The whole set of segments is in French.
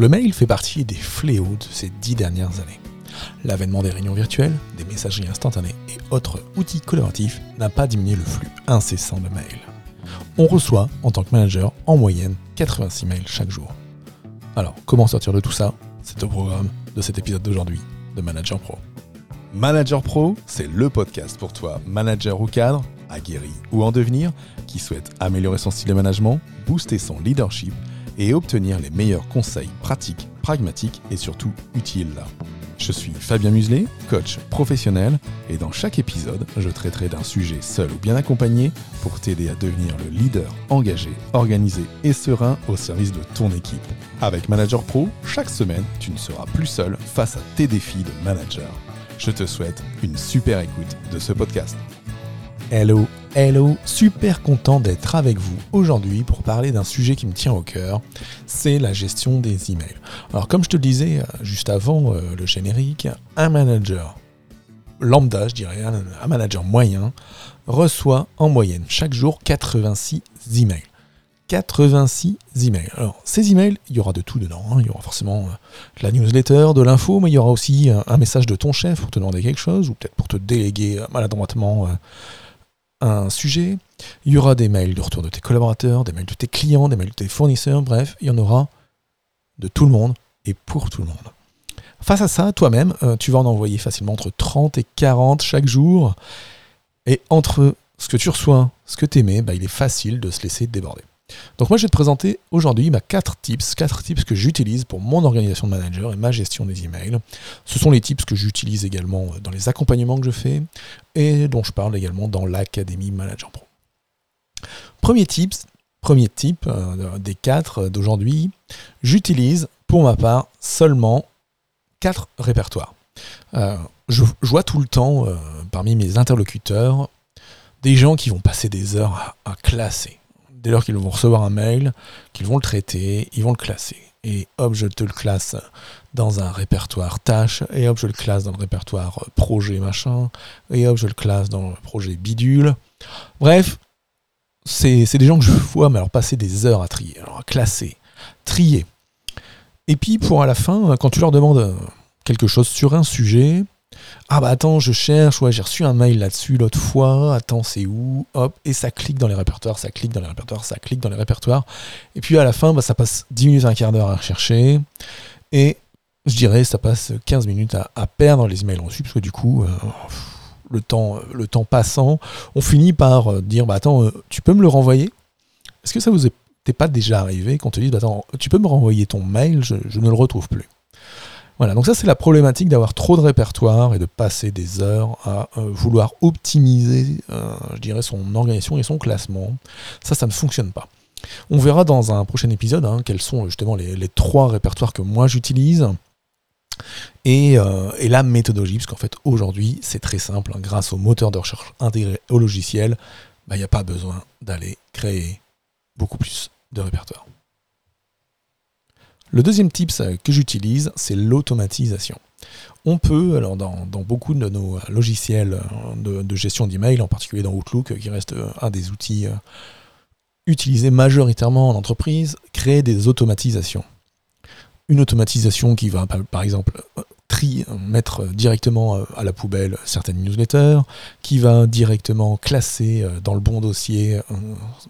Le mail fait partie des fléaux de ces dix dernières années. L'avènement des réunions virtuelles, des messageries instantanées et autres outils collaboratifs n'a pas diminué le flux incessant de mails. On reçoit, en tant que manager, en moyenne 86 mails chaque jour. Alors, comment sortir de tout ça? C'est au programme de cet épisode d'aujourd'hui de Manager Pro. Manager Pro, c'est le podcast pour toi, manager ou cadre, aguerri ou en devenir, qui souhaite améliorer son style de management, booster son leadership et obtenir les meilleurs conseils pratiques, pragmatiques et surtout utiles. Je suis Fabien Muselet, coach professionnel, et dans chaque épisode, je traiterai d'un sujet seul ou bien accompagné pour t'aider à devenir le leader engagé, organisé et serein au service de ton équipe. Avec Manager Pro, chaque semaine, tu ne seras plus seul face à tes défis de manager. Je te souhaite une super écoute de ce podcast. Hello, hello, super content d'être avec vous aujourd'hui pour parler d'un sujet qui me tient au cœur, c'est la gestion des emails. Alors comme je te le disais euh, juste avant euh, le générique, un manager lambda, je dirais, un, manager moyen, reçoit en moyenne chaque jour 86 emails. 86 emails. Alors, ces emails, il y aura de tout dedans. Hein. Il y aura forcément euh, la newsletter, de l'info, mais il y aura aussi un, message de ton chef pour te demander quelque chose, ou peut-être pour te déléguer maladroitement un sujet, il y aura des mails de retour de tes collaborateurs, des mails de tes clients, des mails de tes fournisseurs, bref, il y en aura de tout le monde et pour tout le monde. Face à ça, toi-même, euh, tu vas en envoyer facilement entre 30 et 40 chaque jour. Et entre ce que tu reçois, ce que tu aimais, bah, il est facile de se laisser déborder. Donc moi je vais te présenter aujourd'hui ma 4 tips, 4 tips que j'utilise pour mon organisation de manager et ma gestion des emails. Ce sont les tips que j'utilise également dans les accompagnements que je fais et dont je parle également dans l'Académie Manager Pro. Premier tips, premier tip euh, des 4 d'aujourd'hui, j'utilise pour ma part seulement 4 répertoires. Euh, je, vois tout le temps euh, parmi mes interlocuteurs des gens qui vont passer des heures à classer dès lors qu'ils vont recevoir un mail, qu'ils vont le traiter, ils vont le classer. Et hop, je te le classe dans un répertoire tâche, et hop, je le classe dans le répertoire projet machin, et hop, je le classe dans le projet bidule. Bref, c'est des gens que je vois, mais passer des heures à trier, alors à classer, trier. Et puis pour à la fin, quand tu leur demandes quelque chose sur un sujet, ah bah attends, je cherche, ouais, j'ai reçu un mail là-dessus l'autre fois, attends, c'est où? Hop, et ça clique dans les répertoires, ça clique dans les répertoires, ça clique dans les répertoires. Et puis à la fin, bah, ça passe 10 minutes, un quart d'heure à rechercher. Et je dirais, ça passe 15 minutes à, perdre les emails reçus, parce que du coup, euh, le, temps, le temps passant, on finit par euh, dire, bah attends, euh, tu peux me le renvoyer? Est-ce que ça vous est pas déjà arrivé qu'on te dise, bah attends, tu peux me renvoyer ton mail, je ne le retrouve plus? Voilà, donc ça c'est la problématique d'avoir trop de répertoire et de passer des heures à euh, vouloir optimiser, euh, je dirais, son organisation et son classement. Ça, ça ne fonctionne pas. On verra dans un prochain épisode hein, quels sont justement les, trois répertoires que moi j'utilise. Et, euh, la méthodologie, parce qu'en fait aujourd'hui c'est très simple, hein, grâce au moteur de recherche intégré au logiciel, bah, il n'y a pas besoin d'aller créer beaucoup plus de répertoire. Le deuxième tip que j'utilise, c'est l'automatisation. On peut, alors dans, beaucoup de nos logiciels de, gestion d'email, en particulier dans Outlook, qui reste un des outils euh, utilisés majoritairement en entreprise, créer des automatisations. Une automatisation qui va, par exemple, mettre directement euh, à la poubelle certaines newsletters, qui va directement classer euh, dans le bon dossier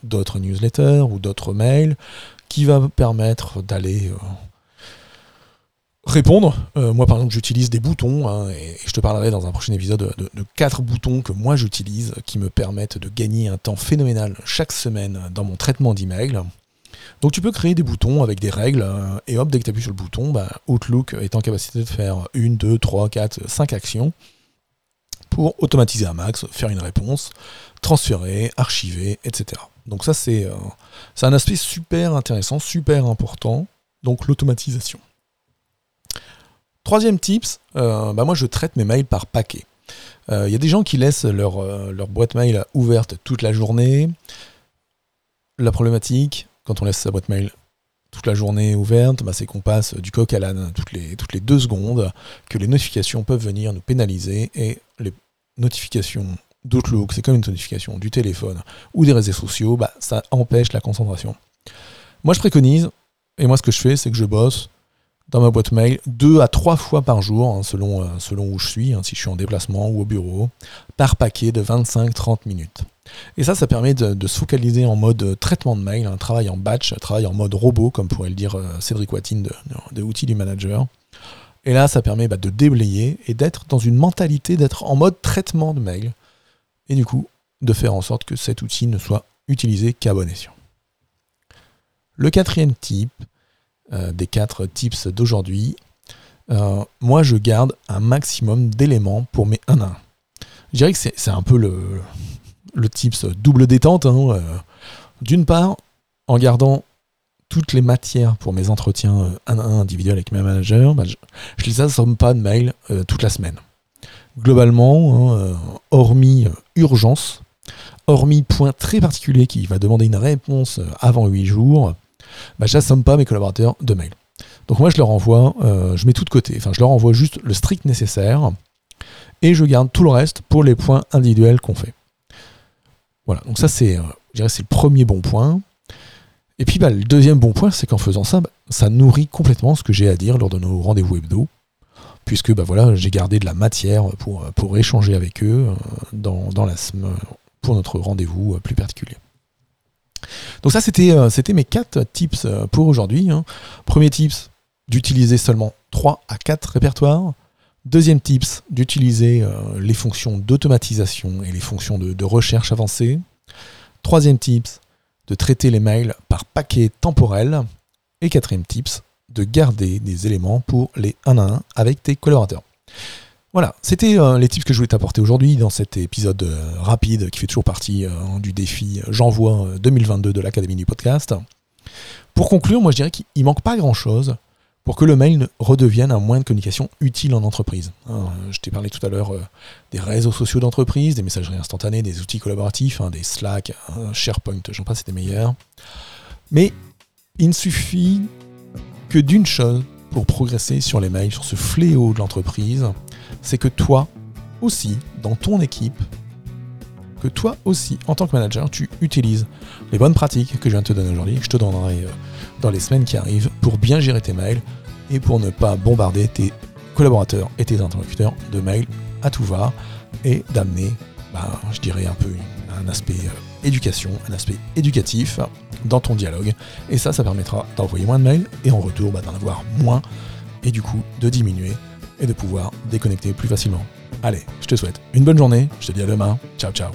d'autres newsletters ou d'autres mails, qui va permettre d'aller euh, répondre. Euh, moi, par exemple, j'utilise des boutons, hein, et, je te parlerai dans un prochain épisode de, quatre boutons que moi j'utilise, qui me permettent de gagner un temps phénoménal chaque semaine dans mon traitement d'email. Donc tu peux créer des boutons avec des règles, euh, et hop, dès que tu appuies sur le bouton, bah, Outlook est en capacité de faire une, deux, trois, quatre, cinq actions pour automatiser un max, faire une réponse, transférer, archiver, etc. Donc ça, euh, c'est un aspect super intéressant, super important, donc l'automatisation. Troisième tips, bah moi je traite mes mails par paquet. Il y a des gens qui laissent leur, leur boîte mail ouverte toute la journée. La problématique, quand on laisse sa boîte mail toute la journée ouverte, bah, c'est qu'on passe du coq à l'âne toutes les, toutes les deux secondes, que les notifications peuvent venir nous pénaliser et les notifications d'Outlook, c'est comme une notification du téléphone ou des réseaux sociaux, bah, ça empêche la concentration. Moi, je préconise, et moi, ce que je fais, c'est que je bosse dans ma boîte mail deux à trois fois par jour, hein, selon, euh, selon où je suis, hein, si je suis en déplacement ou au bureau, par paquet de 25-30 minutes. Et ça, ça permet de, se focaliser en mode traitement de mail, un travail en batch, un travail en mode robot, comme pourrait le dire euh, Cédric Watine de, de, Outils du Manager. Et là, ça permet bah, de déblayer et d'être dans une mentalité d'être en mode traitement de mail. Et du coup, de faire en sorte que cet outil ne soit utilisé qu'à bon escient. Le quatrième type, euh, des quatre tips d'aujourd'hui, euh, moi je garde un maximum d'éléments pour mes 1 à 1. Je dirais que c'est un peu le, le tips double détente. Hein, euh, d'une part, en gardant toutes les matières pour mes entretiens 1 à 1 individuels avec mes managers, bah, je, ne les assomme pas de mails euh, toute la semaine. Globalement, hein, hormis urgence, hormis point très particulier qui va demander une réponse avant 8 jours, bah, j'assomme pas mes collaborateurs de mails. Donc moi je leur envoie, je mets tout de côté, enfin je leur envoie juste le strict nécessaire et je garde tout le reste pour les points individuels qu'on fait. Voilà, donc ça c'est, euh, le premier bon point. Et puis bah, le deuxième bon point, c'est qu'en faisant ça, bah, ça nourrit complètement ce que j'ai à dire lors de nos rendez-vous hebdo, puisque bah, j'ai gardé de la matière pour, échanger avec eux euh, dans, dans la, pour notre rendez-vous euh, plus particulier. Donc ça, c'était, c'était mes quatre tips pour aujourd'hui. Hein. Premier tips, d'utiliser seulement 3 à 4 répertoires. Deuxième tips, d'utiliser euh, les fonctions d'automatisation et les fonctions de, recherche avancées. Troisième tips, de traiter les mails par paquet temporel. Et quatrième tips, de garder des éléments pour les 1 à 1 avec tes collaborateurs. Voilà, c'était euh, les tips que je voulais t'apporter aujourd'hui dans cet épisode euh, rapide qui fait toujours partie du défi J'envoie 2022 de l'Académie du podcast. Pour conclure, moi je dirais qu'il manque pas grand chose pour que le mail redevienne un moyen de communication utile en entreprise. Je t'ai parlé tout à l'heure euh, des réseaux sociaux d'entreprise, des messageries instantanées, des outils collaboratifs, hein, des Slack, SharePoint, j'en passe, c'est des meilleurs. Mais il ne suffit que d'une chose pour progresser sur les mails, sur ce fléau de l'entreprise, c'est que toi aussi, dans ton équipe, que toi aussi, en tant que manager, tu utilises les bonnes pratiques que je viens de te donner aujourd'hui, que je te donnerai euh, dans les semaines qui arrivent, pour bien gérer tes mails et pour ne pas bombarder tes collaborateurs et tes interlocuteurs de mails à tout va et d'amener, bah, je dirais, un peu un aspect euh, éducation, un aspect éducatif dans ton dialogue. Et ça, ça permettra d'envoyer moins de mails et en retour bah, d'en avoir moins et du coup de diminuer et de pouvoir déconnecter plus facilement. Allez, je te souhaite une bonne journée, je te dis à demain, ciao ciao